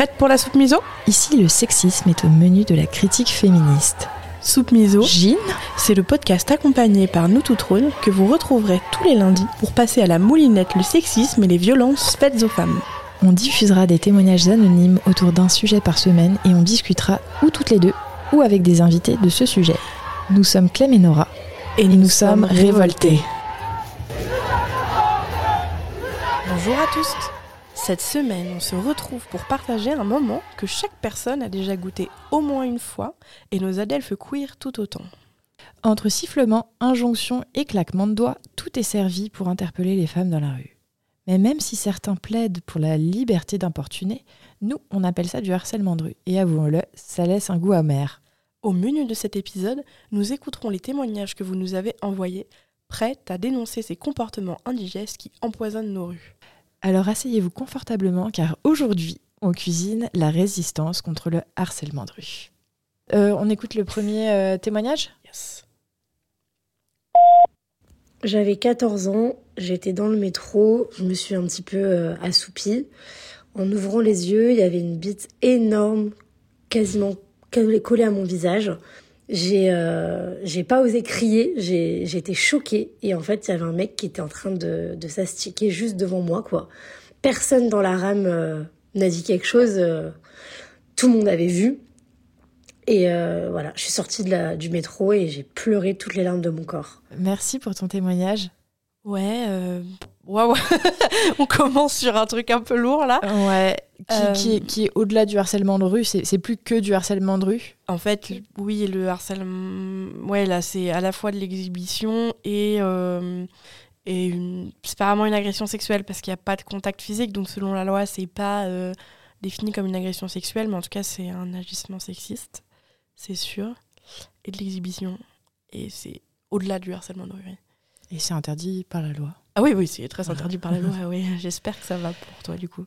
Prête pour la soupe miso Ici, le sexisme est au menu de la critique féministe. Soupe miso, Gine c'est le podcast accompagné par nous toutes rôles que vous retrouverez tous les lundis pour passer à la moulinette le sexisme et les violences faites aux femmes. On diffusera des témoignages anonymes autour d'un sujet par semaine et on discutera ou toutes les deux ou avec des invités de ce sujet. Nous sommes Clem et Nora Et nous sommes révoltés. Bonjour à tous Cette semaine, on se retrouve pour partager un moment que chaque personne a déjà goûté au moins une fois et nos adelphes queer tout autant. Entre sifflements, injonctions et claquements de doigts, tout est servi pour interpeller les femmes dans la rue. Mais même si certains plaident pour la liberté d'importuner, nous, on appelle ça du harcèlement de rue. Et avouons-le, ça laisse un goût amer. Au menu de cet épisode, nous écouterons les témoignages que vous nous avez envoyés, prêts à dénoncer ces comportements indigestes qui empoisonnent nos rues. Alors asseyez-vous confortablement car aujourd'hui, on cuisine la résistance contre le harcèlement de rue. Euh, on écoute le premier euh, témoignage? Yes. J'avais 14 ans, j'étais dans le métro, je me suis un petit peu euh, assoupie. En ouvrant les yeux, il y avait une bite énorme, quasiment collée collée à mon visage. J'ai euh, j'ai pas osé crier, j'ai été choquée et en fait il y avait un mec qui était en train de de s'astiquer juste devant moi quoi. Personne dans la rame euh, n'a dit quelque chose, euh, tout le monde avait vu et euh, voilà, je suis sortie de la, du métro et j'ai pleuré toutes les larmes de mon corps. Merci pour ton témoignage. Ouais, euh... waouh. on commence sur un truc un peu lourd là. Ouais, qui, Euh, qui est, qui est au-delà du harcèlement de rue, c'est c'est plus que du harcèlement de rue. En fait, oui, le harcèlement, ouais, là, c'est à la fois de l'exhibition et, euh, et une... c'est pas vraiment une agression sexuelle parce qu'il n'y a pas de contact physique. Donc, selon la loi, c'est pas défini comme une agression sexuelle, mais en tout cas, c'est un agissement sexiste, c'est sûr, et de l'exhibition. Et c'est au-delà du harcèlement de rue. Et c'est interdit par la loi. Ah oui, oui, c'est très interdit par la loi. Oui, j'espère que ça va pour toi du coup.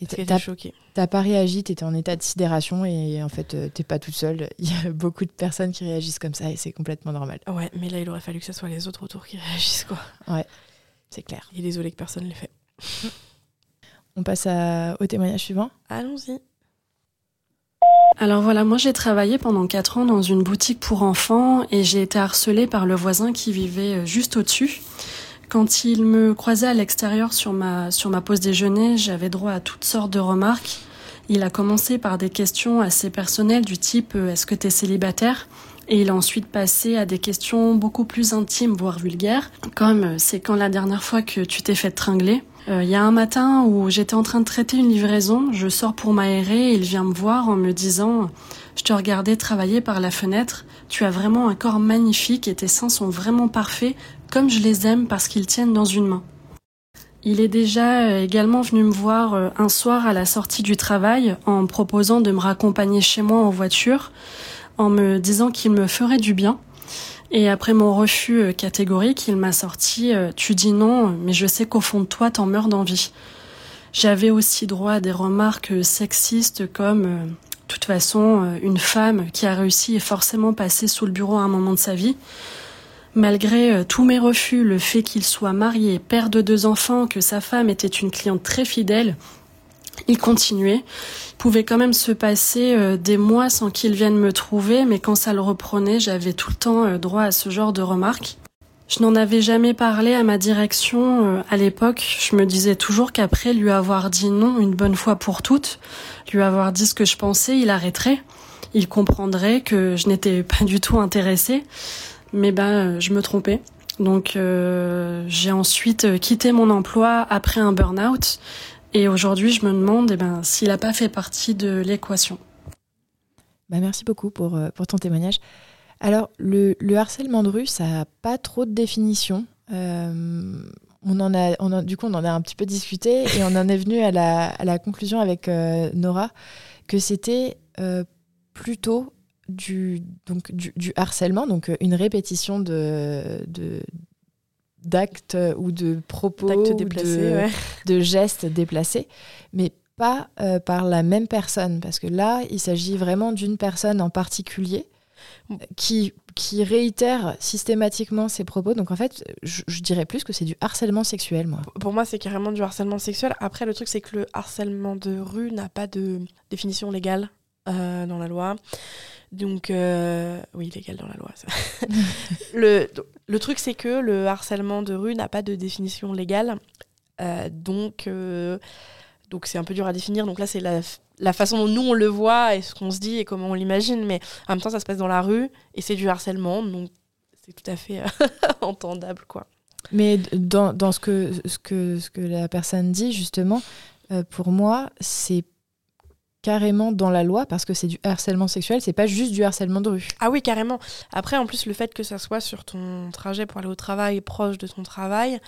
Et t'as t'es choquée. t'as pas réagi, t'étais en état de sidération et en fait euh, t'es pas toute seule. Il y a beaucoup de personnes qui réagissent comme ça et c'est complètement normal. Ouais, mais là, il aurait fallu que ce soit les autres autour qui réagissent, quoi. C'est clair. Et désolé que personne ne l'ait fait. On passe à- au témoignage suivant. Allons-y. Alors voilà, moi j'ai travaillé pendant 4 ans dans une boutique pour enfants et j'ai été harcelée par le voisin qui vivait euh, juste au-dessus. Quand il me croisait à l'extérieur sur ma, sur ma pause déjeuner, j'avais droit à toutes sortes de remarques. Il a commencé par des questions assez personnelles du type euh, est-ce que t'es célibataire? Et il a ensuite passé à des questions beaucoup plus intimes, voire vulgaires, comme euh, c'est quand la dernière fois que tu t'es fait tringler? Euh, Il y a un matin où j'étais en train de traiter une livraison, je sors pour m'aérer et il vient me voir en me disant Je te regardais travailler par la fenêtre, tu as vraiment un corps magnifique et tes seins sont vraiment parfaits, comme je les aime parce qu'ils tiennent dans une main. Il est déjà euh, également venu me voir euh, un soir à la sortie du travail en proposant de me raccompagner chez moi en voiture, en me disant qu'il me ferait du bien. Et après mon refus euh, catégorique, il m'a sorti euh, Tu dis non, mais je sais qu'au fond de toi, t'en meurs d'envie. J'avais aussi droit à des remarques sexistes comme euh, De toute façon, une femme qui a réussi est forcément passée sous le bureau à un moment de sa vie. Malgré tous mes refus, le fait qu'il soit marié, père de deux enfants, que sa femme était une cliente très fidèle, il continuait. Il pouvait quand même se passer euh, des mois sans qu'il vienne me trouver, mais quand ça le reprenait, j'avais tout le temps euh, droit à ce genre de remarques. Je n'en avais jamais parlé à ma direction euh, à l'époque. Je me disais toujours qu'après lui avoir dit non une bonne fois pour toutes, lui avoir dit ce que je pensais, il arrêterait. Il comprendrait que je n'étais pas du tout intéressée. Mais ben, je me trompais. Donc j'ai ensuite quitté mon emploi après un burn-out. Et aujourd'hui, je me demande eh ben, s'il n'a pas fait partie de l'équation. Bah, merci beaucoup pour, euh, pour ton témoignage. Alors, le, le harcèlement de rue, ça n'a pas trop de définition. Euh, on en a, on en- du coup, on en a un petit peu discuté et on en est venu à la, à la conclusion avec euh, Nora que c'était euh, plutôt du, donc, du, du harcèlement, donc une répétition de, de, d'actes ou de propos, déplacés, de, ouais. de gestes déplacés, mais pas euh, par la même personne, parce que là, il s'agit vraiment d'une personne en particulier qui, qui réitère systématiquement ses propos. Donc en fait, je, je dirais plus que c'est du harcèlement sexuel, moi. Pour moi, c'est carrément du harcèlement sexuel. Après, le truc, c'est que le harcèlement de rue n'a pas de définition légale euh, dans la loi. Donc, euh, oui, légal dans la loi. ça. le, le truc, c'est que le harcèlement de rue n'a pas de définition légale. Euh, donc, euh, donc c'est un peu dur à définir. Donc là, c'est la, la façon dont nous on le voit et ce qu'on se dit et comment on l'imagine. Mais en même temps, ça se passe dans la rue et c'est du harcèlement. Donc, c'est tout à fait entendable, quoi. Mais dans, dans ce, que, ce, que, ce que la personne dit, justement, pour moi, c'est carrément dans la loi parce que c'est du harcèlement sexuel, c'est pas juste du harcèlement de rue. Ah oui, carrément. Après, en plus, le fait que ça soit sur ton trajet pour aller au travail, proche de ton travail,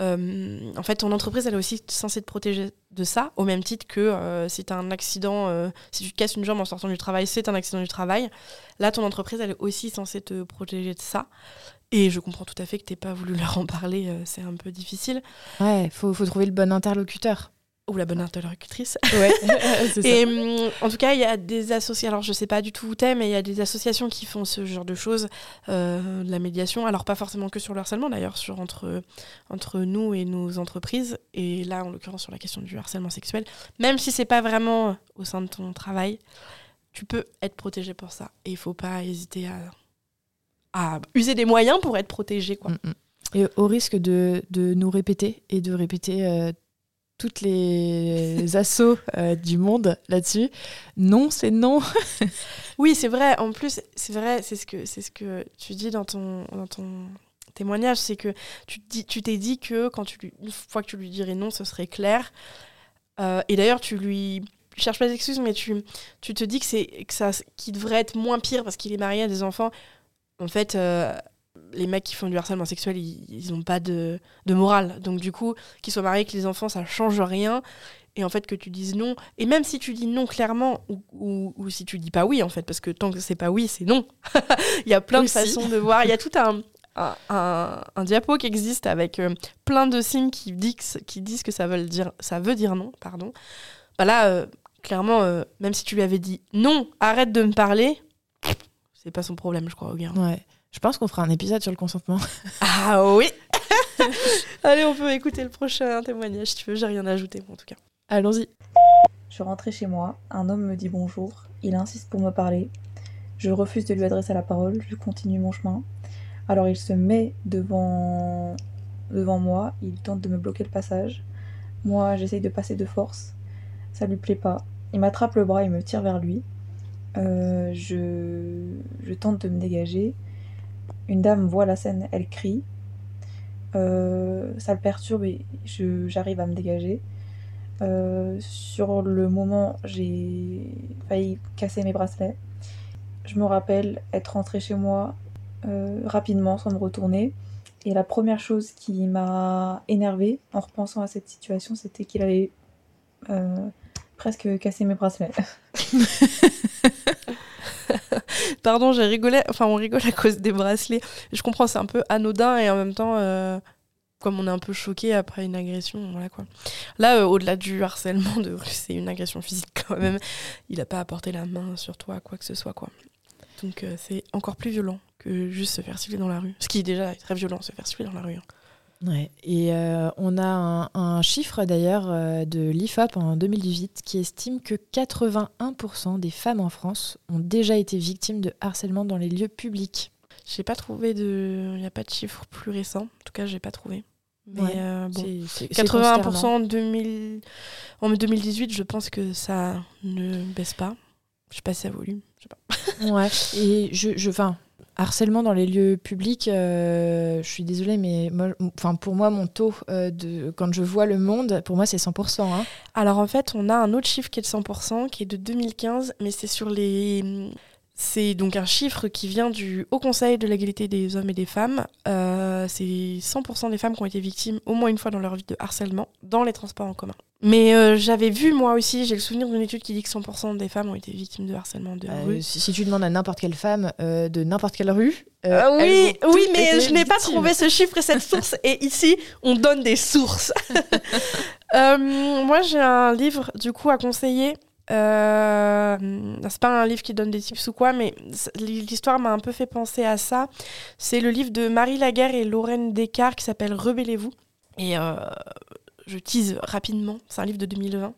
euh, en fait, ton entreprise, elle est aussi censée te protéger de ça, au même titre que euh, si tu as un accident, euh, si tu te casses une jambe en sortant du travail, c'est un accident du travail. Là, ton entreprise, elle est aussi censée te protéger de ça. Et je comprends tout à fait que tu pas voulu leur en parler, euh, c'est un peu difficile. Ouais, faut, faut trouver le bon interlocuteur. Ou la bonne interlocutrice. Ouais, ça. Et hum, en tout cas, il y a des associations, alors je sais pas du tout où t'es, mais il y a des associations qui font ce genre de choses, euh, de la médiation. Alors pas forcément que sur le harcèlement, d'ailleurs, sur entre, entre nous et nos entreprises. Et là, en l'occurrence, sur la question du harcèlement sexuel. Même si c'est pas vraiment au sein de ton travail, tu peux être protégé pour ça. Et il faut pas hésiter à, à user des moyens pour être protégé, quoi. Mm, mm. Et au risque de, de nous répéter et de répéter euh, toutes les assauts euh, du monde là-dessus, non, c'est non. Oui, c'est vrai. En plus, c'est vrai, c'est ce que c'est ce que tu dis dans ton dans ton témoignage, c'est que tu te dis, tu t'es dit que quand tu une fois que tu lui dirais non, ce serait clair. Euh, et d'ailleurs, tu lui tu cherches pas d'excuses, mais tu tu te dis que c'est que ça qui devrait être moins pire parce qu'il est marié à des enfants. En fait. euh, les mecs qui font du harcèlement sexuel, ils, ils ont pas de, de morale. Donc du coup, qu'ils soient mariés avec les enfants, ça change rien. Et en fait, que tu dises non, et même si tu dis non clairement, ou, ou, ou si tu dis pas oui, en fait, parce que tant que c'est pas oui, c'est non. Il y a plein Aussi. de façons de voir. Il y a tout un, un, un, un diapo qui existe avec euh, plein de signes qui disent, qui disent que ça veut dire, ça veut dire non. Pardon. Bah là, euh, clairement, euh, même si tu lui avais dit non, arrête de me parler, c'est pas son problème, je crois, au gars. Ouais. Je pense qu'on fera un épisode sur le consentement. Ah oui Allez, on peut écouter le prochain témoignage si tu veux, j'ai rien à ajouter, en tout cas. Allons-y. Je rentrais chez moi, un homme me dit bonjour, il insiste pour me parler. Je refuse de lui adresser la parole, je continue mon chemin. Alors il se met devant, devant moi, il tente de me bloquer le passage. Moi, j'essaye de passer de force, ça lui plaît pas. Il m'attrape le bras et me tire vers lui. Euh, je, je tente de me dégager. Une dame voit la scène, elle crie. Euh, ça le perturbe et j'arrive à me dégager. Euh, sur le moment, j'ai failli casser mes bracelets. Je me rappelle être rentrée chez moi euh, rapidement sans me retourner. Et la première chose qui m'a énervée en repensant à cette situation, c'était qu'il avait presque cassé mes bracelets. Pardon, j'ai rigolé. Enfin, on rigole à cause des bracelets. Je comprends, c'est un peu anodin et en même temps, euh, comme on est un peu choqué après une agression, voilà quoi. Là, euh, au-delà du harcèlement de rue, c'est une agression physique quand même. Il a pas apporté la main sur toi, quoi que ce soit, quoi. Donc, euh, c'est encore plus violent que juste se faire siffler dans la rue. Ce qui déjà est très violent, se faire siffler dans la rue. hein. Ouais. Et euh, on a un, un chiffre d'ailleurs euh, de l'IFOP en 2018 qui estime que 81% des femmes en France ont déjà été victimes de harcèlement dans les lieux publics. J'ai pas trouvé de. Il n'y a pas de chiffre plus récent. En tout cas, j'ai pas trouvé. Mais Ouais, euh, bon. C'est- c'est- c'est consternant. 81% en 2000 en 2018, je pense que ça ne baisse pas. Je sais pas si ça volume. Je sais pas. Ouais. Et je, je, enfin, harcèlement dans les lieux publics, euh, je suis désolée, mais pour moi, mon taux euh, de quand je vois le monde, pour moi, c'est 100%. hein. Alors en fait, on a un autre chiffre qui est de 100%, qui est de 2015, mais c'est sur les. C'est donc un chiffre qui vient du Haut Conseil de l'égalité des hommes et des femmes. Euh, c'est 100% des femmes qui ont été victimes au moins une fois dans leur vie de harcèlement dans les transports en commun. Mais euh, j'avais vu moi aussi, j'ai le souvenir d'une étude qui dit que 100% des femmes ont été victimes de harcèlement de Euh, rue. si, si tu demandes à n'importe quelle femme euh, de n'importe quelle rue, euh, Ah oui, oui, mais je n'ai pas trouvé ce chiffre et cette source. et ici, on donne des sources. Euh, moi, j'ai un livre du coup à conseiller Euh, c'est pas un livre qui donne des tips ou quoi, mais l'histoire m'a un peu fait penser à ça. C'est le livre de Marie Laguerre et Lorraine Descartes qui s'appelle Rebellez-vous. Et euh, je tease rapidement, c'est un livre de 2020.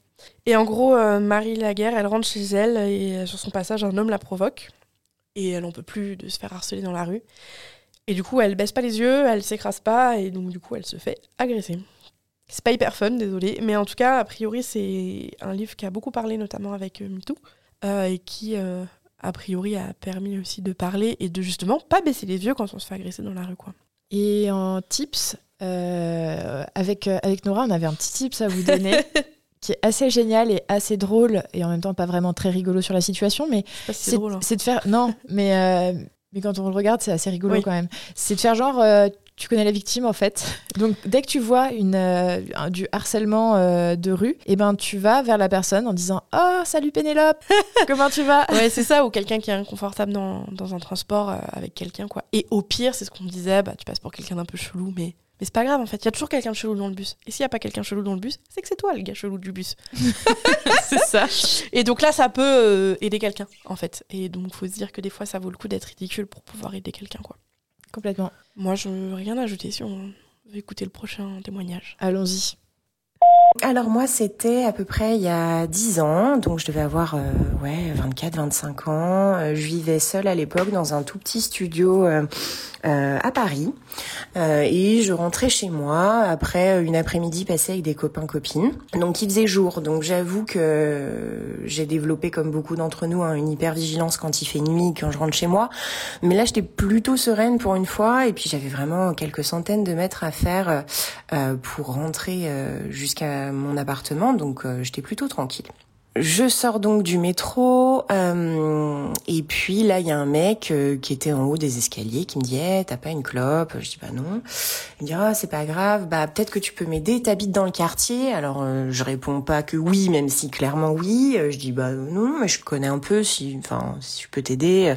Et en gros, euh, Marie Laguerre, elle rentre chez elle et sur son passage, un homme la provoque. Et elle n'en peut plus de se faire harceler dans la rue. Et du coup, elle baisse pas les yeux, elle s'écrase pas, et donc du coup, elle se fait agresser. C'est pas hyper fun, désolé, mais en tout cas, a priori, c'est un livre qui a beaucoup parlé, notamment avec euh, MeToo, euh, et qui, euh, a priori, a permis aussi de parler et de justement pas baisser les yeux quand on se fait agresser dans la rue, quoi. Et en tips, avec, avec Nora, on avait un petit tips à vous donner. qui est assez génial et assez drôle et en même temps pas vraiment très rigolo sur la situation mais hein. c'est de faire non mais mais quand on le regarde c'est assez rigolo quand même c'est de faire genre tu connais la victime en fait. Donc dès que tu vois une, euh, du harcèlement euh, de rue, et eh ben tu vas vers la personne en disant "Oh, salut Pénélope. Comment tu vas? Ouais, c'est ça ou quelqu'un qui est inconfortable dans, dans un transport euh, avec quelqu'un quoi. Et au pire, c'est ce qu'on me disait, bah tu passes pour quelqu'un d'un peu chelou mais mais c'est pas grave en fait, il y a toujours quelqu'un de chelou dans le bus. Et s'il y a pas quelqu'un chelou dans le bus, c'est que c'est toi le gars chelou du bus. c'est ça. Et donc là, ça peut aider quelqu'un en fait. Et donc faut se dire que des fois, ça vaut le coup d'être ridicule pour pouvoir aider quelqu'un quoi. Complètement. Moi, je n'ai rien à ajouter si on veut écouter le prochain témoignage. Allons-y. Alors moi, c'était à peu près il y a 10 ans, donc je devais avoir euh, ouais 24, 25 ans. Euh, je vivais seule à l'époque dans un tout petit studio euh, euh, à Paris. Et je rentrais chez moi après une après-midi passée avec des copains copines. Donc il faisait jour, donc j'avoue que j'ai développé comme beaucoup d'entre nous hein, une hyper vigilance quand il fait nuit, quand je rentre chez moi. Mais là j'étais plutôt sereine pour une fois et puis j'avais vraiment quelques centaines de mètres à faire pour rentrer jusqu'à mon appartement, donc j'étais plutôt tranquille. Je sors donc du métro euh, et puis là il y a un mec euh, qui était en haut des escaliers qui me dit hey, t'as pas une clope? Je dis bah non. Il me dit ah c'est pas grave bah peut-être que tu peux m'aider. T'habites dans le quartier? Alors euh, je réponds pas que oui même si clairement oui. je dis bah non mais je connais un peu si enfin si je peux t'aider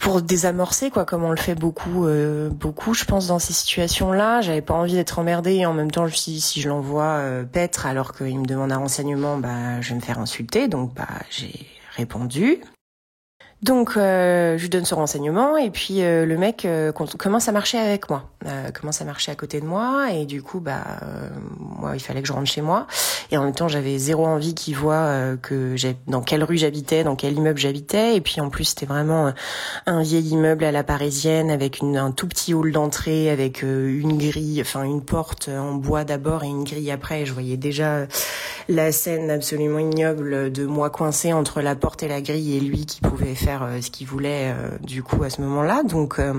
pour désamorcer quoi comme on le fait beaucoup euh, beaucoup je pense dans ces situations là j'avais pas envie d'être emmerdée et en même temps je si si je l'envoie euh, paître alors qu'il me demande un renseignement bah je vais me faire insulter donc bah j'ai répondu. Donc euh, je lui donne ce renseignement et puis euh, le mec commence à marcher avec moi, commence à marcher à côté de moi et du coup bah moi il fallait que je rentre chez moi et en même temps j'avais zéro envie qu'il voit que j'ai dans quelle rue j'habitais, dans quel immeuble j'habitais et puis en plus c'était vraiment un vieil immeuble à la parisienne avec une, un tout petit hall d'entrée avec une grille, enfin une porte en bois d'abord et une grille après. Et je voyais déjà la scène absolument ignoble de moi coincé entre la porte et la grille et lui qui pouvait faire euh, ce qu'il voulait euh, du coup à ce moment-là. Donc euh,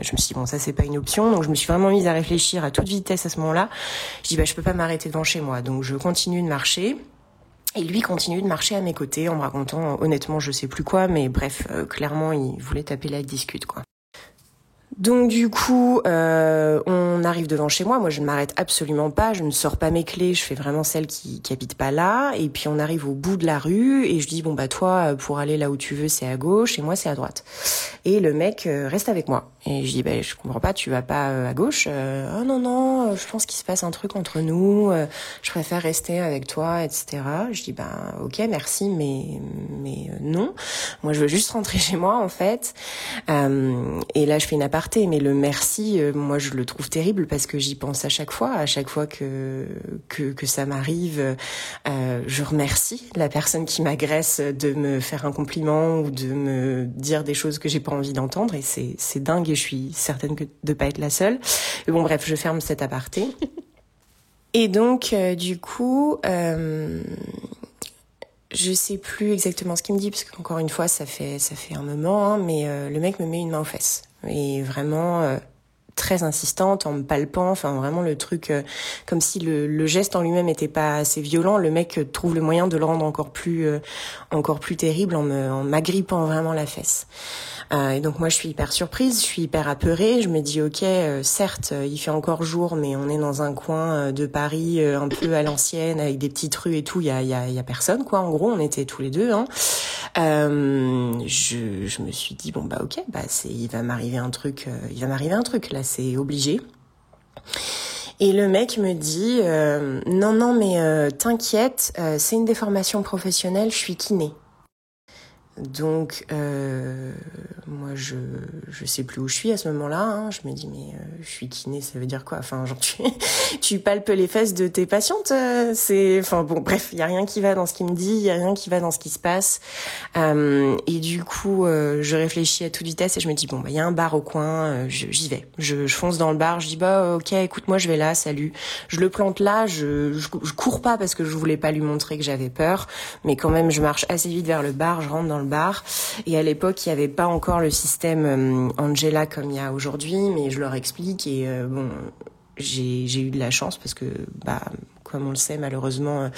je me suis dit bon ça c'est pas une option. Je me suis vraiment mise à réfléchir à toute vitesse à ce moment-là. Je dis bah je peux pas m'arrêter devant chez moi. Donc je continue de marcher. Et lui continue de marcher à mes côtés en me racontant honnêtement je sais plus quoi, mais bref, clairement il voulait taper la discute quoi. Donc du coup, euh, on arrive devant chez moi. Moi, je ne m'arrête absolument pas. Je ne sors pas mes clés. Je fais vraiment celle qui, qui habite pas là. Et puis on arrive au bout de la rue et je dis bon bah toi, pour aller là où tu veux, c'est à gauche et moi c'est à droite. Et le mec euh, reste avec moi. Et je dis bah je comprends pas, tu vas pas euh, à gauche? Oh non non, je pense qu'il se passe un truc entre nous. je préfère rester avec toi, etc. Je dis bah ok merci, mais mais non. Moi je veux juste rentrer chez moi en fait. et là je fais une aparté mais le merci, euh, moi je le trouve terrible parce que j'y pense à chaque fois, à chaque fois que que, que ça m'arrive, euh, je remercie la personne qui m'agresse de me faire un compliment ou de me dire des choses que j'ai pas envie d'entendre et c'est c'est dingue et je suis certaine que de pas être la seule. Mais bon bref, je ferme cet aparté. Et donc, euh, du coup, euh, je sais plus exactement ce qu'il me dit parce qu'encore une fois, ça fait ça fait un moment, hein, mais le mec me met une main aux fesses et vraiment euh, très insistante en me palpant, enfin vraiment le truc euh, comme si le, le, geste en lui-même n'était pas assez violent, le mec trouve le moyen de le rendre encore plus euh, encore plus terrible en me en m'agrippant vraiment la fesse. Euh, et donc moi je suis hyper surprise, je suis hyper apeurée, je me dis ok euh, certes il fait encore jour mais on est dans un coin de Paris un peu à l'ancienne avec des petites rues et tout, il y a, y, a, y a personne quoi en gros, on était tous les deux. Hein. Je, je me suis dit bon bah ok bah c'est il va m'arriver un truc, il va m'arriver un truc là c'est obligé. Et le mec me dit euh, non non mais euh, t'inquiète, euh, c'est une déformation professionnelle, je suis kiné. Donc, euh, moi, je je sais plus où je suis à ce moment-là. Hein. Je me dis, mais euh, je suis kiné, ça veut dire quoi? Enfin, genre, tu, tu palpes les fesses de tes patientes. Euh, c'est, enfin, bon, bref, il y a rien qui va dans ce qu'il me dit, il y a rien qui va dans ce qui se passe. Euh, et du coup, euh, je réfléchis à toute vitesse et je me dis, bon, bah, il y a un bar au coin, j'y vais. Je, je, fonce dans le bar, je dis, bah, ok, écoute, moi, je vais là, salut. Je le plante là, je, je, je cours pas parce que je voulais pas lui montrer que j'avais peur, mais quand même, je marche assez vite vers le bar, je rentre dans le bar. Et à l'époque, il n'y avait pas encore le système euh, Angela comme il y a aujourd'hui, mais je leur explique et euh, bon, j'ai eu de la chance parce que bah comme on le sait malheureusement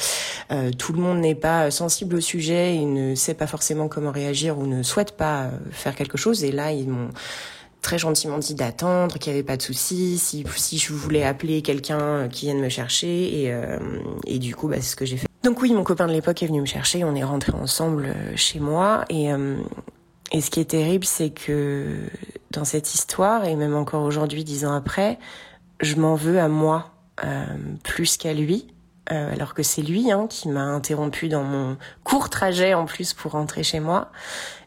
euh, tout le monde n'est pas sensible au sujet et ne sait pas forcément comment réagir ou ne souhaite pas faire quelque chose et là ils m'ont très gentiment dit d'attendre, qu'il n'y avait pas de souci, si, je voulais appeler quelqu'un qui vienne me chercher et, et du coup bah, c'est ce que j'ai fait. Donc oui, mon copain de l'époque est venu me chercher, on est rentrés ensemble chez moi et, euh, et ce qui est terrible c'est que dans cette histoire et même encore aujourd'hui dix ans après, je m'en veux à moi euh, plus qu'à lui. Euh, alors que c'est lui hein, qui m'a interrompu dans mon court trajet en plus pour rentrer chez moi.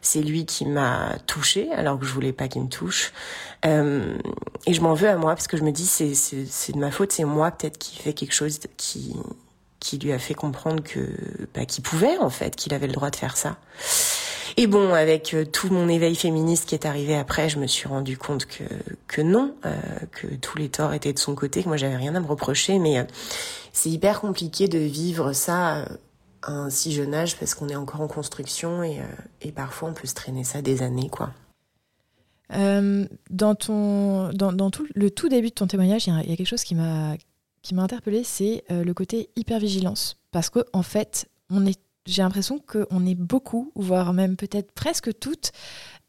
C'est lui qui m'a touché alors que je voulais pas qu'il me touche. Euh, et je m'en veux à moi parce que je me dis c'est de ma faute, c'est moi peut-être qui fait quelque chose qui qui lui a fait comprendre que bah, qu'il pouvait en fait, qu'il avait le droit de faire ça. Et bon, avec euh, tout mon éveil féministe qui est arrivé après, je me suis rendu compte que que non, euh, que tous les torts étaient de son côté, que moi j'avais rien à me reprocher, mais euh, c'est hyper compliqué de vivre ça à un si jeune âge parce qu'on est encore en construction et, et parfois on peut se traîner ça des années, quoi. Dans, ton, dans, dans tout, le tout début de ton témoignage, il y, a quelque chose qui m'a qui m'a interpellée, c'est euh, le côté hypervigilance. Parce qu'en en fait, on est, j'ai l'impression qu'on est beaucoup, voire même peut-être presque toutes,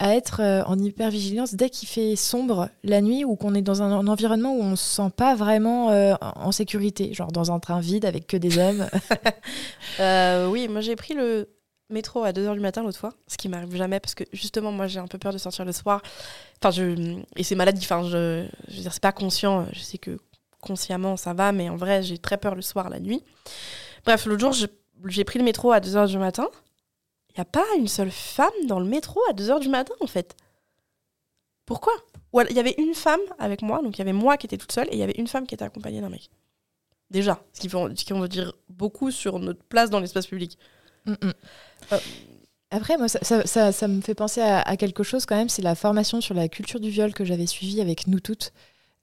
à être euh, en hypervigilance dès qu'il fait sombre la nuit ou qu'on est dans un, un, environnement où on ne se sent pas vraiment euh, en sécurité, genre dans un train vide avec que des hommes. Euh, oui, moi j'ai pris le métro à 2h du matin l'autre fois, ce qui m'arrive jamais parce que justement moi j'ai un peu peur de sortir le soir. Enfin, je... Et c'est maladie, enfin, je, je veux dire, c'est pas conscient, je sais que consciemment ça va, mais en vrai j'ai très peur le soir, la nuit. Bref, l'autre jour j'ai pris le métro à 2h du matin. Il n'y a pas une seule femme dans le métro à 2h du matin en fait. Pourquoi? Il y avait une femme avec moi, donc il y avait moi qui étais toute seule et il y avait une femme qui était accompagnée d'un mec. Déjà, ce qui, veut, ce qui veut dire beaucoup sur notre place dans l'espace public. Mm -mm. Euh, après, moi, ça, ça, ça, ça, me fait penser à, à quelque chose quand même, c'est la formation sur la culture du viol que j'avais suivie avec nous toutes.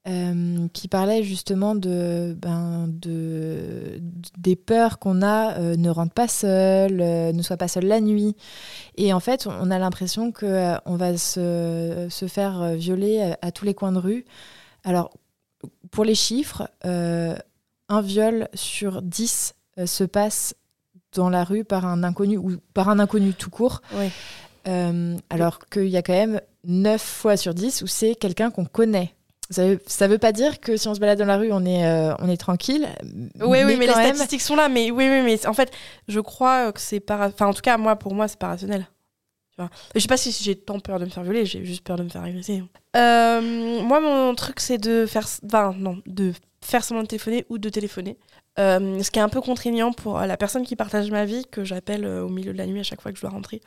Euh, qui parlait justement de, ben, de des peurs qu'on a, euh, ne rentre pas seul, euh, ne soit pas seul la nuit. Et en fait, on a l'impression qu'on euh, on va se, se faire violer à, à, tous les coins de rue. Alors, pour les chiffres, un viol sur 10 se passe dans la rue par un inconnu ou par un inconnu tout court. Oui. alors qu'il y a quand même 9 fois sur 10 où c'est quelqu'un qu'on connaît. Ça veut, ça veut pas dire que si on se balade dans la rue, on est, euh, on est tranquille. Oui, oui, mais les même... statistiques sont là. Mais oui, oui, mais en fait, je crois que c'est pas. Enfin, en tout cas, moi, pour moi, c'est pas rationnel. Tu vois je sais pas si j'ai tant peur de me faire violer, j'ai juste peur de me faire agresser. Euh, moi, mon truc, c'est de faire. Enfin, non, de faire semblant de téléphoner ou de téléphoner. Euh, ce qui est un peu contraignant pour la personne qui partage ma vie, que j'appelle au milieu de la nuit à chaque fois que je dois rentrer.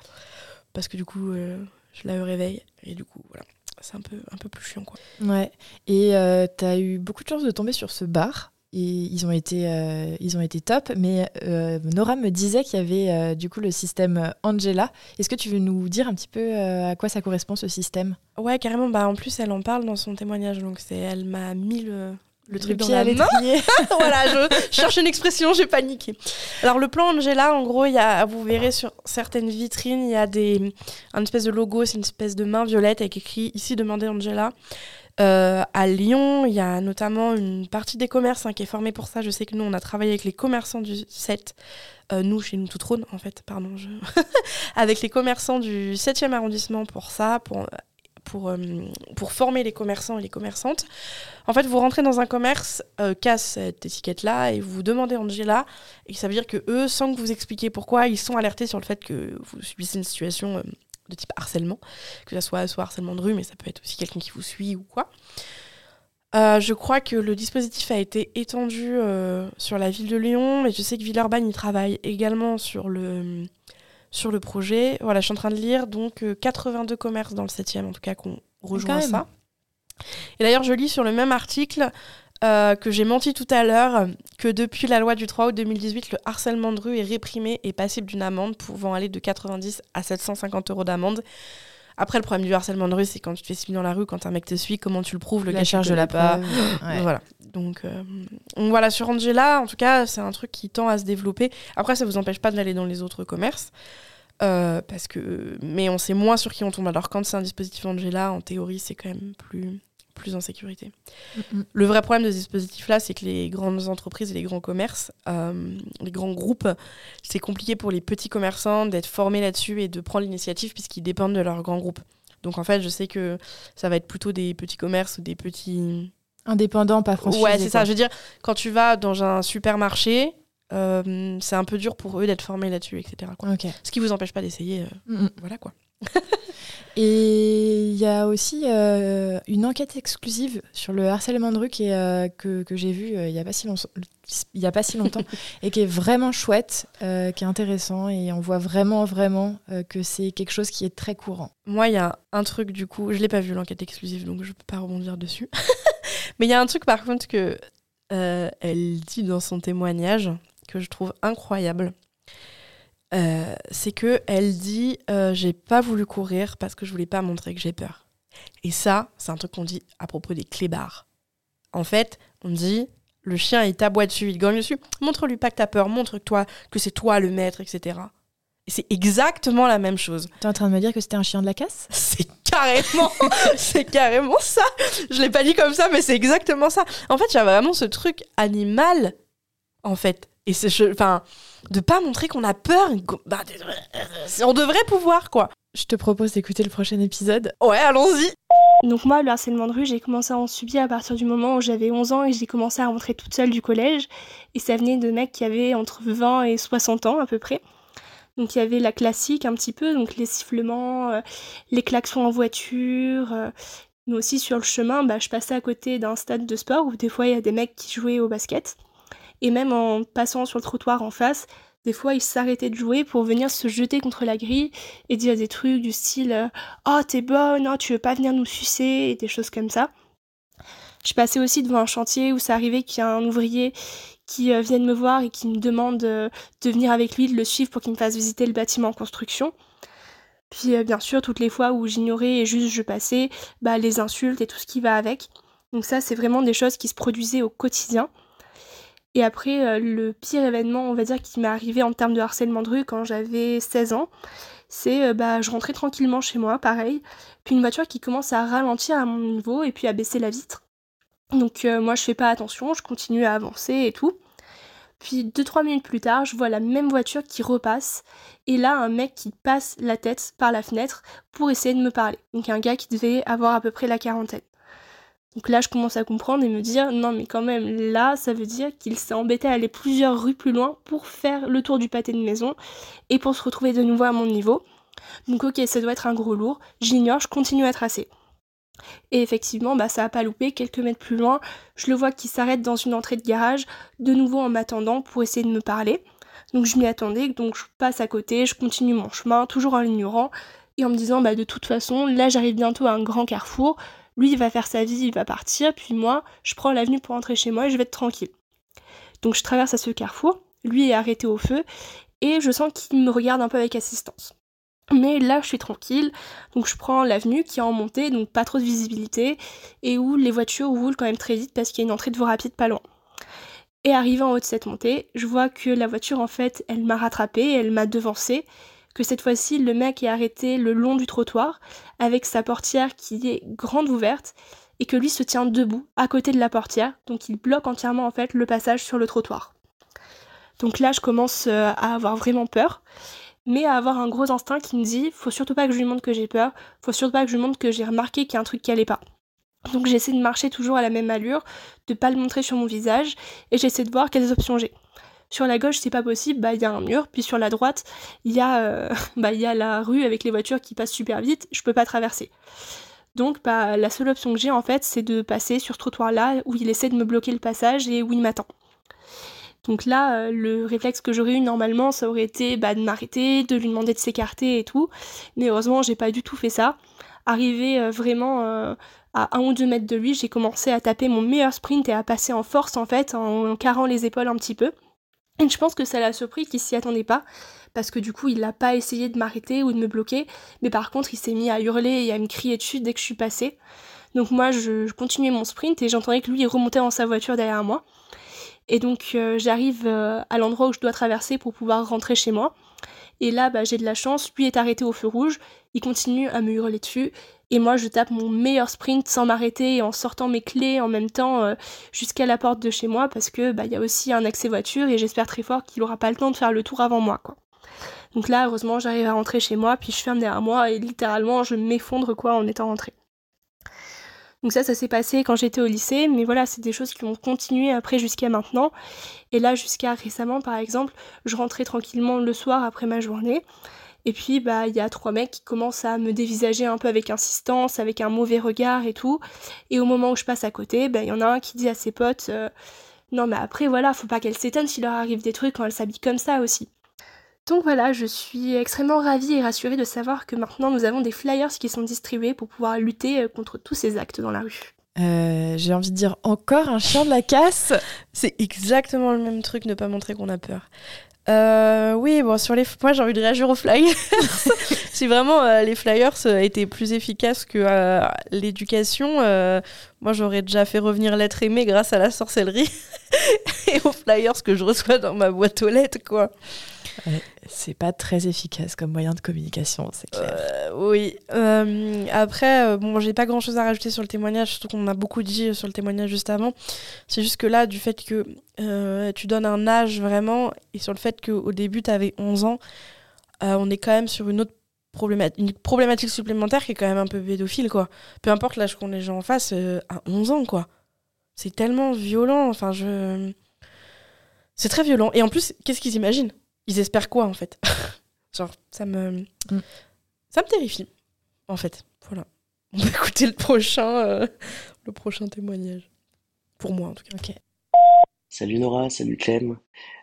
Parce que du coup, je la réveille. Et du coup, voilà c'est un peu, un peu plus chiant. Quoi. Ouais. Et euh, tu as eu beaucoup de chance de tomber sur ce bar. Et ils ont été, euh, ils ont été top. Mais euh, Nora me disait qu'il y avait euh, du coup le système Angela. Est-ce que tu veux nous dire un petit peu à quoi ça correspond ce système? Ouais, carrément. Bah, en plus, elle en parle dans son témoignage. Donc, c'est, elle m'a mis le, le truc dans la main. voilà, je cherche une expression, j'ai paniqué. Alors le plan Angela, en gros, il y a, vous verrez sur certaines vitrines, il y a des, un espèce de logo, c'est une espèce de main violette avec écrit ici demandez Angela. Euh, à Lyon, il y a notamment une partie des commerces hein, qui est formée pour ça. Je sais que nous, on a travaillé avec les commerçants du 7, euh, nous, chez nous, tout trône, en fait, pardon, je... avec les commerçants du 7e arrondissement pour ça, pour pour, euh, pour former les commerçants et les commerçantes. En fait, vous rentrez dans un commerce, euh, casse cette étiquette-là, et vous vous demandez Angela, et ça veut dire que eux, sans que vous expliquiez pourquoi, ils sont alertés sur le fait que vous subissez une situation euh, de type harcèlement, que ce soit soit harcèlement de rue, mais ça peut être aussi quelqu'un qui vous suit ou quoi. Euh, je crois que le dispositif a été étendu sur la ville de Lyon, mais je sais que Villeurbanne y travaille également sur le, sur le projet. Voilà, je suis en train de lire, donc 82 commerces dans le 7e, en tout cas, qu'on rejoint ça. Et d'ailleurs, je lis sur le même article euh, que j'ai menti tout à l'heure, que depuis la loi du 3 août 2018, le harcèlement de rue est réprimé et passible d'une amende pouvant aller de 90 à 750 euros d'amende. Après, le problème du harcèlement de rue, c'est quand tu te fais suivre dans la rue, quand un mec te suit, comment tu le prouves, le la charge de la pas. Voilà. Donc, euh, donc, voilà, sur Angela, en tout cas, c'est un truc qui tend à se développer. Après, ça vous empêche pas d'aller dans les autres commerces. Euh, parce que, mais on sait moins sur qui on tombe. Alors quand c'est un dispositif Angela, en théorie, c'est quand même plus plus en sécurité. Le vrai problème de ce dispositif-là, c'est que les grandes entreprises et les grands commerces, euh, les grands groupes, c'est compliqué pour les petits commerçants d'être formés là-dessus et de prendre l'initiative puisqu'ils dépendent de leurs grands groupes. Donc en fait, je sais que ça va être plutôt des petits commerces ou des petits... Indépendants, pas franchisés. Ouais, c'est ça. Je veux dire, quand tu vas dans un supermarché, euh, c'est un peu dur pour eux d'être formés là-dessus, etc. Ce qui vous empêche pas d'essayer. Euh, voilà quoi. Et il y a aussi euh, une enquête exclusive sur le harcèlement de rue euh, que, que j'ai vue euh, il n'y a, pas si il a pas si longtemps et qui est vraiment chouette, qui est intéressant et on voit vraiment, vraiment que c'est quelque chose qui est très courant. Moi, il y a un truc du coup, je l'ai pas vu l'enquête exclusive donc je ne peux pas rebondir dessus. Mais il y a un truc par contre que elle dit dans son témoignage que je trouve incroyable. Euh, c'est que elle dit euh, j'ai pas voulu courir parce que je voulais pas montrer que j'ai peur. Et ça, c'est un truc qu'on dit à propos des clébards. En fait, on dit le chien il t'aboie dessus, il gagne dessus, montre-lui pas que t'as peur, montre-toi que c'est toi le maître, etc. Et c'est exactement la même chose. T'es en train de me dire que c'était un chien de la casse? C'est carrément, c'est carrément ça. Je l'ai pas dit comme ça, mais c'est exactement ça. En fait, a vraiment ce truc animal, en fait. Et c'est, enfin, de pas montrer qu'on a peur. Bah, on devrait pouvoir, quoi. Je te propose d'écouter le prochain épisode. Ouais, allons-y. Donc moi, le harcèlement de rue, j'ai commencé à en subir à partir du moment où j'avais 11 ans et j'ai commencé à rentrer toute seule du collège. Et ça venait de mecs qui avaient entre 20 et 60 ans à peu près. Donc il y avait la classique un petit peu, donc les sifflements, euh, les klaxons en voiture. Euh, mais aussi sur le chemin, bah, je passais à côté d'un stade de sport où des fois il y a des mecs qui jouaient au basket. Et même en passant sur le trottoir en face, des fois, ils s'arrêtaient de jouer pour venir se jeter contre la grille et dire des trucs du style Oh, t'es bonne, oh, tu veux pas venir nous sucer et des choses comme ça. Je passais aussi devant un chantier où ça arrivait qu'il y a un ouvrier qui euh, vienne me voir et qui me demande euh, de venir avec lui, de le suivre pour qu'il me fasse visiter le bâtiment en construction. Puis euh, bien sûr, toutes les fois où j'ignorais et juste je passais, bah, les insultes et tout ce qui va avec. Donc ça, c'est vraiment des choses qui se produisaient au quotidien. Et après, euh, le pire événement, on va dire, qui m'est arrivé en termes de harcèlement de rue quand j'avais 16 ans, c'est euh, bah je rentrais tranquillement chez moi, pareil, puis une voiture qui commence à ralentir à mon niveau et puis à baisser la vitre. Donc euh, moi je fais pas attention, je continue à avancer et tout. Puis 2-3 minutes plus tard, je vois la même voiture qui repasse et là un mec qui passe la tête par la fenêtre pour essayer de me parler. Donc un gars qui devait avoir à peu près la quarantaine. Donc là, je commence à comprendre et me dire, non mais quand même, là, ça veut dire qu'il s'est embêté à aller plusieurs rues plus loin pour faire le tour du pâté de maison et pour se retrouver de nouveau à mon niveau. Donc ok, ça doit être un gros lourd, j'ignore, je continue à tracer. Et effectivement, bah, ça a pas loupé, quelques mètres plus loin, je le vois qui s'arrête dans une entrée de garage, de nouveau en m'attendant pour essayer de me parler. Donc je m'y attendais, donc je passe à côté, je continue mon chemin, toujours en l'ignorant, et en me disant, bah de toute façon, là j'arrive bientôt à un grand carrefour, lui, il va faire sa vie, il va partir, puis moi, je prends l'avenue pour rentrer chez moi et je vais être tranquille. Donc je traverse à ce carrefour, lui est arrêté au feu, et je sens qu'il me regarde un peu avec assistance. Mais là, je suis tranquille, donc je prends l'avenue qui est en montée, donc pas trop de visibilité, et où les voitures roulent quand même très vite parce qu'il y a une entrée de voie rapide pas loin. Et arrivé en haut de cette montée, je vois que la voiture, en fait, elle m'a rattrapée, elle m'a devancée, que cette fois-ci le mec est arrêté le long du trottoir avec sa portière qui est grande ouverte et que lui se tient debout à côté de la portière, donc il bloque entièrement en fait le passage sur le trottoir. Donc là je commence euh, à avoir vraiment peur, mais à avoir un gros instinct qui me dit faut surtout pas que je lui montre que j'ai peur, faut surtout pas que je lui montre que j'ai remarqué qu'il y a un truc qui allait pas. Donc j'essaie de marcher toujours à la même allure, de pas le montrer sur mon visage, et j'essaie de voir quelles options j'ai. Sur la gauche, c'est pas possible, bah il y a un mur, puis sur la droite, il y a euh, bah il y a la rue avec les voitures qui passent super vite, je peux pas traverser. Donc bah, la seule option que j'ai en fait, c'est de passer sur ce trottoir-là où il essaie de me bloquer le passage et où il m'attend. Donc là, euh, le réflexe que j'aurais eu normalement, ça aurait été bah, de m'arrêter, de lui demander de s'écarter et tout. Mais heureusement, j'ai pas du tout fait ça. Arrivé euh, vraiment euh, à un ou deux mètres de lui, j'ai commencé à taper mon meilleur sprint et à passer en force en fait, en carrant les épaules un petit peu. Je pense que ça l'a surpris qu'il s'y attendait pas, parce que du coup il n'a pas essayé de m'arrêter ou de me bloquer, mais par contre il s'est mis à hurler et à me crier dessus dès que je suis passée. Donc moi je, continuais mon sprint et j'entendais que lui il remontait dans sa voiture derrière moi. Et donc euh, j'arrive euh, à l'endroit où je dois traverser pour pouvoir rentrer chez moi. Et là, bah, j'ai de la chance, lui est arrêté au feu rouge, il continue à me hurler dessus, et moi je tape mon meilleur sprint sans m'arrêter et en sortant mes clés en même temps euh, jusqu'à la porte de chez moi, parce que bah, il y a aussi un accès voiture et j'espère très fort qu'il aura pas le temps de faire le tour avant moi. Quoi. Donc là, heureusement, j'arrive à rentrer chez moi, puis je ferme derrière moi et littéralement je m'effondre quoi en étant rentrée. Donc ça, ça s'est passé quand j'étais au lycée, mais voilà, c'est des choses qui ont continué après jusqu'à maintenant. Et là, jusqu'à récemment, par exemple, je rentrais tranquillement le soir après ma journée. Et puis, bah, il y a trois mecs qui commencent à me dévisager un peu avec insistance, avec un mauvais regard et tout. Et au moment où je passe à côté, bah, il y en a un qui dit à ses potes euh, Non, mais après, voilà, faut pas qu'elle s'étonne s'il leur arrive des trucs quand elle s'habille comme ça aussi. Donc voilà, je suis extrêmement ravie et rassurée de savoir que maintenant nous avons des flyers qui sont distribués pour pouvoir lutter euh, contre tous ces actes dans la rue. Euh, j'ai envie de dire encore un chien de la casse. C'est exactement le même truc, ne pas montrer qu'on a peur. Euh, oui, bon, sur les. Moi, j'ai envie de réagir aux flyers. si vraiment les flyers étaient plus efficaces que l'éducation, moi, j'aurais déjà fait revenir l'être aimé grâce à la sorcellerie et aux flyers que je reçois dans ma boîte aux lettres, quoi c'est pas très efficace comme moyen de communication, c'est clair. Euh, oui. Euh, après, euh, bon, j'ai pas grand chose à rajouter sur le témoignage, surtout qu'on a beaucoup dit sur le témoignage juste avant. C'est juste que là, du fait que tu donnes un âge vraiment, et sur le fait qu'au début, tu avais 11 ans, on est quand même sur une autre une problématique supplémentaire qui est quand même un peu pédophile, quoi. Peu importe l'âge qu'on les gens en face, à 11 ans, quoi. C'est tellement violent, enfin, je. C'est très violent. Et en plus, qu'est-ce qu'ils imaginent? Ils espèrent quoi en fait? Genre, ça me. Mm. Ça me terrifie, en fait. Voilà. On va écouter le prochain, euh, le prochain témoignage. Pour moi, en tout cas. Ok. Salut Nora, salut Clem.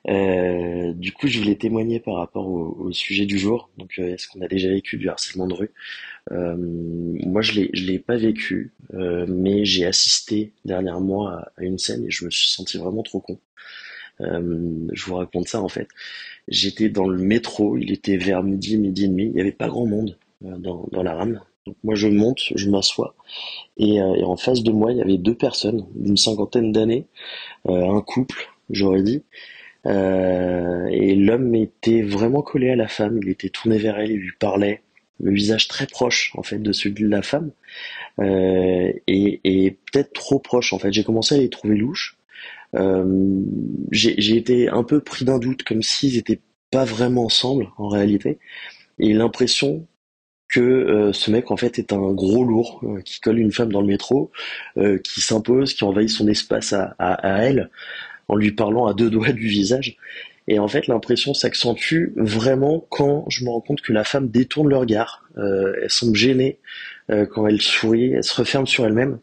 Euh, du coup, je voulais témoigner par rapport au, sujet du jour. Donc, euh, est-ce qu'on a déjà vécu du harcèlement de rue? Moi, je l'ai, l'ai pas vécu, mais j'ai assisté dernièrement à, une scène et je me suis senti vraiment trop con. je vous raconte ça en fait. J'étais dans le métro, il était vers midi, midi et demi, il n'y avait pas grand monde euh, dans la rame. Moi je monte, je m'assois, et, euh, et, en face de moi il y avait deux personnes d'une cinquantaine d'années, euh, un couple j'aurais dit, euh, et l'homme était vraiment collé à la femme, il était tourné vers elle, il lui parlait, le visage très proche en fait de celui de la femme, et, peut-être trop proche en fait. J'ai commencé à les trouver louches, j'ai été un peu pris d'un doute, comme s'ils étaient pas vraiment ensemble en réalité, et l'impression que euh, ce mec en fait est un gros lourd euh, qui colle une femme dans le métro, qui s'impose, qui envahit son espace à, elle en lui parlant à deux doigts du visage. Et en fait, l'impression s'accentue vraiment quand je me rends compte que la femme détourne le regard. elle semble gênée quand elle sourit, elle se referme sur elle-même.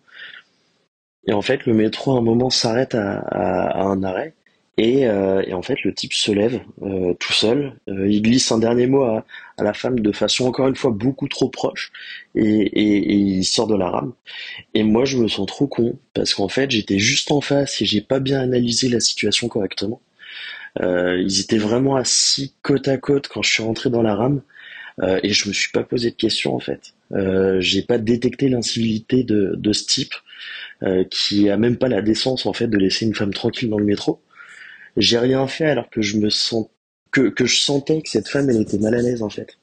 Et en fait, le métro à un moment s'arrête à, un arrêt. Et, euh, et, en fait, le type se lève euh, tout seul. Euh, il glisse un dernier mot à, à, la femme de façon encore une fois beaucoup trop proche. Et, et, et, il sort de la rame. Et moi, je me sens trop con parce qu'en fait, j'étais juste en face et j'ai pas bien analysé la situation correctement. Euh, ils étaient vraiment assis côte à côte quand je suis rentré dans la rame. Euh, et je me suis pas posé de questions en fait. Euh, j'ai pas détecté l'incivilité de, de ce type. Qui a même pas la décence en fait de laisser une femme tranquille dans le métro. J'ai rien fait alors que je me sens que, que je sentais que cette femme elle était mal à l'aise en fait.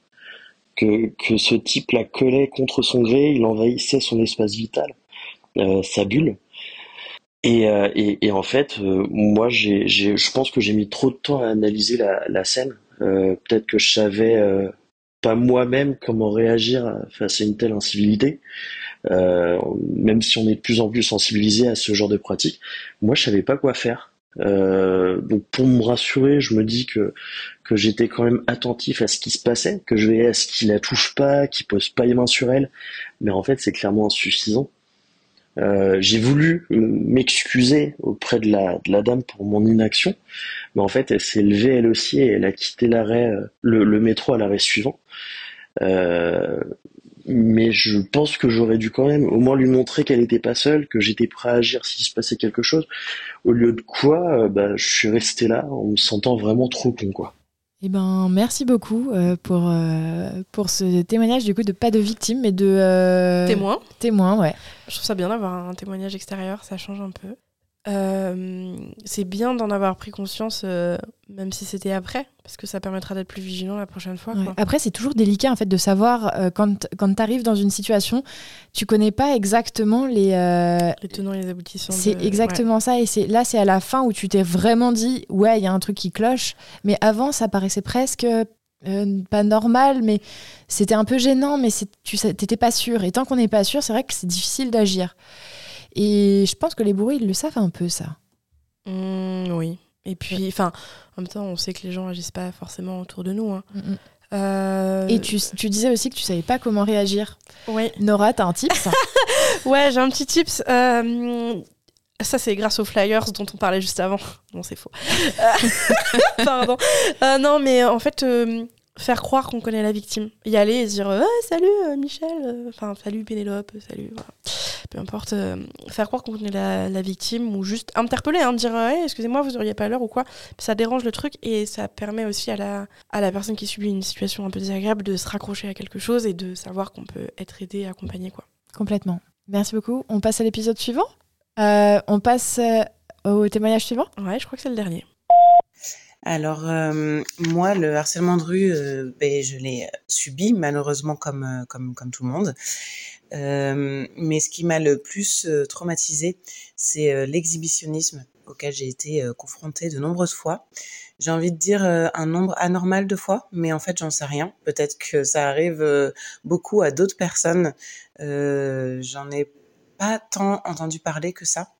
Que, que ce type la collait contre son gré, il envahissait son espace vital, euh, sa bulle. Et, euh, et, et, en fait, euh, moi, j'ai, je pense que j'ai mis trop de temps à analyser la, scène. Peut-être que je savais pas moi-même comment réagir face à une telle incivilité. Même si on est de plus en plus sensibilisé à ce genre de pratique, moi je savais pas quoi faire. Donc pour me rassurer, je me dis que que j'étais quand même attentif à ce qui se passait, que je veillais à ce qu'il la touche pas, qu'il pose pas les mains sur elle, mais en fait c'est clairement insuffisant. Euh, j'ai voulu m'excuser auprès de la, dame pour mon inaction, mais en fait elle s'est levée elle aussi et elle a quitté l'arrêt, euh, le, métro à l'arrêt suivant. Euh, mais je pense que j'aurais dû quand même au moins lui montrer qu'elle n'était pas seule, que j'étais prêt à agir s'il se passait quelque chose. Au lieu de quoi, bah, je suis resté là en me sentant vraiment trop con, quoi. Eh ben, merci beaucoup euh, pour, euh, pour ce témoignage, du coup, de pas de victime, mais de... Euh, témoin. Témoin, ouais. Je trouve ça bien d'avoir un témoignage extérieur, ça change un peu. Euh, c'est bien d'en avoir pris conscience, euh, même si c'était après, parce que ça permettra d'être plus vigilant la prochaine fois. Après, c'est toujours délicat en fait de savoir euh, quand, quand tu arrives dans une situation, tu connais pas exactement les, les tenants et les aboutissants. C'est exactement ça. Et c'est là, c'est à la fin où tu t'es vraiment dit, ouais, il y a un truc qui cloche. Mais avant, ça paraissait presque pas normal, mais c'était un peu gênant, mais tu n'étais pas sûr. Et tant qu'on n'est pas sûr, c'est vrai que c'est difficile d'agir. Et je pense que les bourrés, ils le savent un peu, ça. Mmh, oui. Et puis, enfin, en même temps, on sait que les gens n'agissent pas forcément autour de nous. Hein. Mmh, mmh. Euh, Et tu, tu, disais aussi que tu savais pas comment réagir. Oui. Nora, t'as un tips? Ouais, j'ai un petit tips. Euh, ça, c'est grâce aux flyers dont on parlait juste avant. Non, c'est faux. Pardon. Euh, non, mais en fait, faire croire qu'on connaît la victime. Y aller et dire Salut Michel, enfin, salut Pénélope, salut. Voilà peu importe, euh, faire croire qu'on est la, victime ou juste interpeller, hein, dire excusez-moi, vous auriez pas l'heure ou quoi. Ça dérange le truc et ça permet aussi à la, à la personne qui subit une situation un peu désagréable de se raccrocher à quelque chose et de savoir qu'on peut être aidé et accompagné. Quoi. Complètement. Merci beaucoup. On passe à l'épisode suivant euh, On passe euh, au témoignage suivant Ouais, je crois que c'est le dernier. Alors moi, le harcèlement de rue, ben, je l'ai subi malheureusement comme, comme, comme tout le monde. Euh, mais ce qui m'a le plus euh, traumatisé, c'est euh, l'exhibitionnisme auquel j'ai été confrontée de nombreuses fois. J'ai envie de dire un nombre anormal de fois, mais en fait, j'en sais rien. Peut-être que ça arrive beaucoup à d'autres personnes. j'en ai pas tant entendu parler que ça.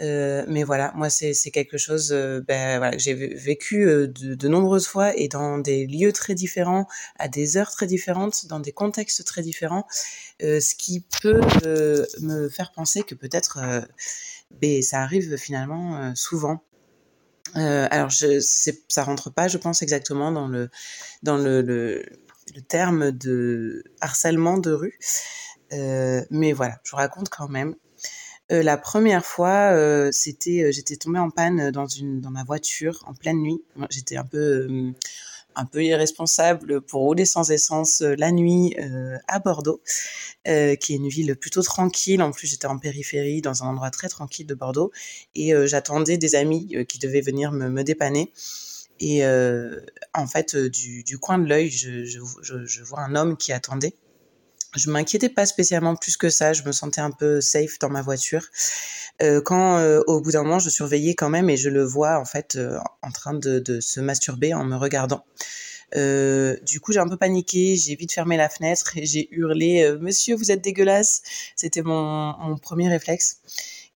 Euh, mais voilà, moi c'est quelque chose euh, ben, voilà, que j'ai vécu euh, de, nombreuses fois et dans des lieux très différents, à des heures très différentes, dans des contextes très différents, ce qui peut me faire penser que peut-être ben, ça arrive finalement souvent. alors je, ça rentre pas, je pense exactement dans le dans le terme de harcèlement de rue, mais voilà, je vous raconte quand même euh, la première fois, euh, c'était, euh, j'étais tombée en panne dans ma voiture en pleine nuit. J'étais un peu irresponsable pour rouler sans essence la nuit à Bordeaux, qui est une ville plutôt tranquille. En plus, j'étais en périphérie, dans un endroit très tranquille de Bordeaux, et j'attendais des amis qui devaient venir me, dépanner. Et en fait, du, coin de l'œil, je, vois un homme qui attendait je m'inquiétais pas spécialement plus que ça. Je me sentais un peu safe dans ma voiture. Euh, quand euh, au bout d'un moment, je surveillais quand même et je le vois en fait euh, en train de, se masturber en me regardant. Du coup, j'ai un peu paniqué. J'ai vite fermé la fenêtre et j'ai hurlé "Monsieur, vous êtes dégueulasse!" C'était mon, premier réflexe.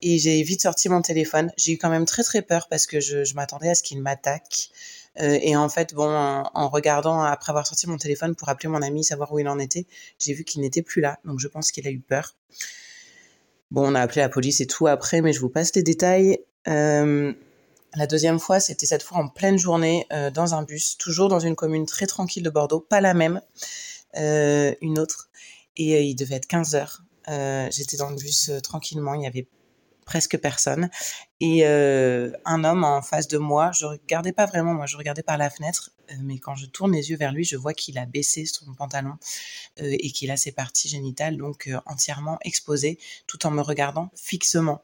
Et j'ai vite sorti mon téléphone. J'ai eu quand même très très peur parce que je m'attendais à ce qu'il m'attaque. Euh, et en fait, bon, en, regardant, après avoir sorti mon téléphone pour appeler mon ami, savoir où il en était, j'ai vu qu'il n'était plus là. Donc je pense qu'il a eu peur. Bon, on a appelé la police et tout après, mais je vous passe les détails. Euh, la deuxième fois, c'était cette fois en pleine journée euh, dans un bus, toujours dans une commune très tranquille de Bordeaux, pas la même, une autre. Et il devait être 15 heures. J'étais dans le bus tranquillement, il y avait presque personne. Et euh, un homme en face de moi, je regardais pas vraiment, moi je regardais par la fenêtre, euh, mais quand je tourne les yeux vers lui, je vois qu'il a baissé son pantalon euh, et qu'il a ses parties génitales donc entièrement exposées, tout en me regardant fixement.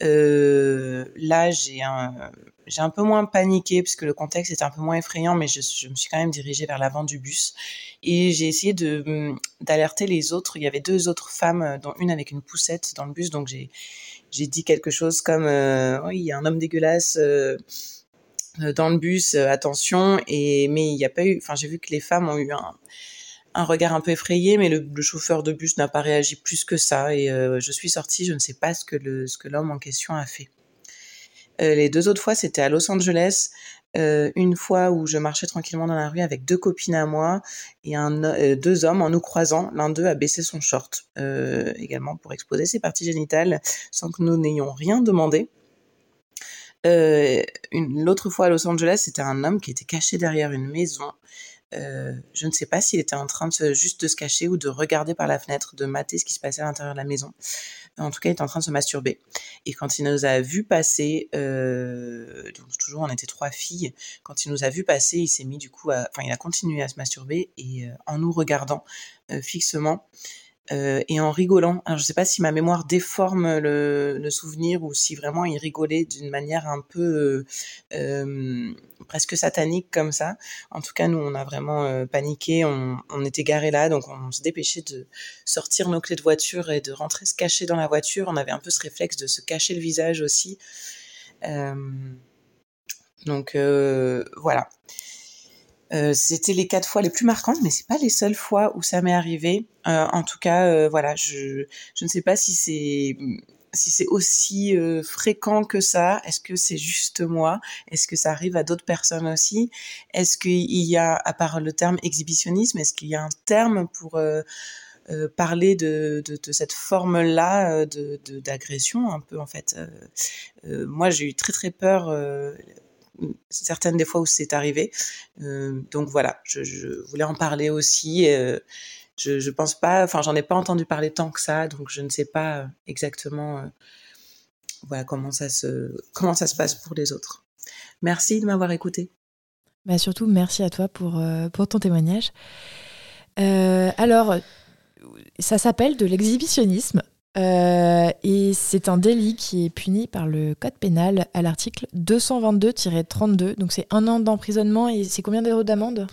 là, j'ai un, un peu moins paniqué puisque le contexte était un peu moins effrayant, mais je, me suis quand même dirigée vers l'avant du bus et j'ai essayé hum, d'alerter les autres. Il y avait deux autres femmes, dont une avec une poussette dans le bus, donc j'ai j'ai dit quelque chose comme euh, oui, il y a un homme dégueulasse euh, euh, dans le bus, attention. Et mais il n'y a pas eu. Enfin, j'ai vu que les femmes ont eu un, un regard un peu effrayé, mais le, chauffeur de bus n'a pas réagi plus que ça. Et je suis sortie, je ne sais pas ce que le ce que l'homme en question a fait. les deux autres fois, c'était à Los Angeles. Euh, une fois où je marchais tranquillement dans la rue avec deux copines à moi et euh, deux hommes en nous croisant. L'un d'eux a baissé son short euh, également pour exposer ses parties génitales sans que nous n'ayons rien demandé. L'autre fois à Los Angeles, c'était un homme qui était caché derrière une maison. je ne sais pas s'il était en train de juste de se cacher ou de regarder par la fenêtre, de mater ce qui se passait à l'intérieur de la maison en tout cas, il était en train de se masturber. Et quand il nous a vu passer, euh, donc toujours on était trois filles, quand il nous a vu passer, il s'est mis du coup, enfin il a continué à se masturber et euh, en nous regardant euh, fixement, euh, et en rigolant. Je sais pas si ma mémoire déforme le, le souvenir ou si vraiment il rigolait d'une manière un peu euh, euh, presque satanique comme ça. En tout cas, nous on a vraiment paniqué, on, on, était garés là, donc on se dépêchait de sortir nos clés de voiture et de rentrer se cacher dans la voiture. On avait un peu ce réflexe de se cacher le visage aussi. donc voilà. Euh, c'était les quatre fois les plus marquantes, mais c'est pas les seules fois où ça m'est arrivé. Euh, en tout cas, euh, voilà, je, je ne sais pas si c'est si c'est aussi fréquent que ça. Est-ce que c'est juste moi? Est-ce que ça arrive à d'autres personnes aussi? Est-ce qu'il y a, à part le terme exhibitionnisme, est-ce qu'il y a un terme pour parler de, de, cette forme-là d'agression un peu en fait? Moi, j'ai eu très très peur certaines des fois où c'est arrivé. Euh, donc voilà, je, voulais en parler aussi. Euh, je, je pense pas, enfin j'en ai pas entendu parler tant que ça, donc je ne sais pas euh, exactement voilà comment ça se comment ça se passe pour les autres. Merci de m'avoir écouté. Bah surtout merci à toi pour pour ton témoignage. alors ça s'appelle de l'exhibitionnisme. Euh, et c'est un délit qui est puni par le code pénal à l'article 222-32. Donc c'est un an d'emprisonnement et c'est combien d'euros d'amende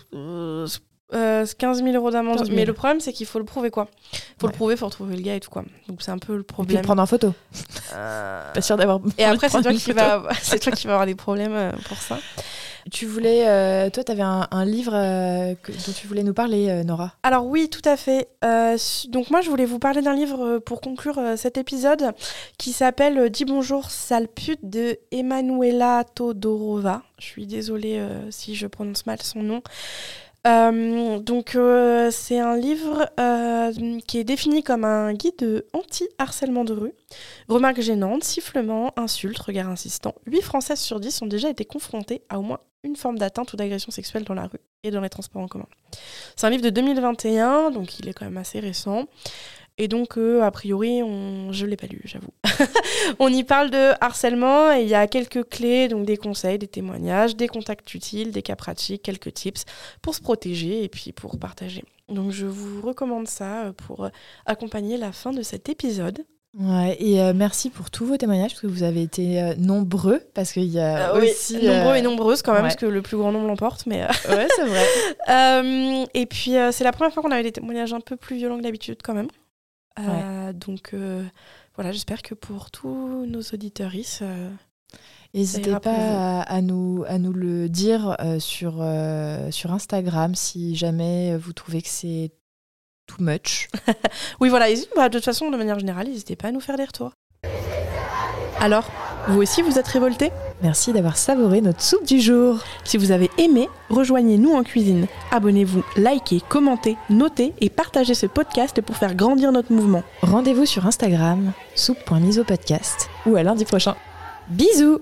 euh, 15 000 euros d'amende. Mais le problème, c'est qu'il faut le prouver, quoi. Il faut le prouver, il faut retrouver le gars et tout, quoi. Donc c'est un peu le problème. Et puis prendre en photo. Euh, Pas sûr d'avoir. Et après, c'est toi, qui va... toi qui vas avoir des problèmes euh, pour ça. Tu voulais, euh, toi, tu avais un, livre euh, dont tu voulais nous parler, euh, Nora. Alors oui, tout à fait. donc moi, je voulais vous parler d'un livre pour conclure cet épisode qui s'appelle Dis bonjour, sale pute de Emanuela Todorova. Je suis désolée si je prononce mal son nom. Donc c'est un livre qui est défini comme un guide anti-harcèlement de rue. Remarques gênantes, sifflements, insultes, regards insistants. 8 Françaises sur 10 ont déjà été confrontées à au moins une forme d'atteinte ou d'agression sexuelle dans la rue et dans les transports en commun. C'est un livre de 2021, donc il est quand même assez récent. Et donc, euh, a priori, on... je ne l'ai pas lu, j'avoue. on y parle de harcèlement et il y a quelques clés, donc des conseils, des témoignages, des contacts utiles, des cas pratiques, quelques tips pour se protéger et puis pour partager. Donc, je vous recommande ça euh, pour accompagner la fin de cet épisode. Ouais, et euh, merci pour tous vos témoignages, parce que vous avez été euh, nombreux, parce qu'il y a ah aussi... Nombreux et nombreuses quand même, parce que le plus grand nombre l'emporte, mais... ouais, c'est vrai. et puis, c'est la première fois qu'on avait des témoignages un peu plus violents que d'habitude, quand même. Donc, voilà, j'espère que pour tous nos auditeurs, N'hésitez pas à, nous, à nous le dire sur, sur Instagram si jamais vous trouvez que c'est too much. oui, voilà. Bah, de toute façon, de manière générale, n'hésitez pas à nous faire des retours. Alors, vous aussi, vous êtes révoltés? Merci d'avoir savouré notre soupe du jour. Si vous avez aimé, rejoignez-nous en cuisine. Abonnez-vous, likez, commentez, notez et partagez ce podcast pour faire grandir notre mouvement. Rendez-vous sur Instagram, soupe.misopodcast ou à lundi prochain. Bisous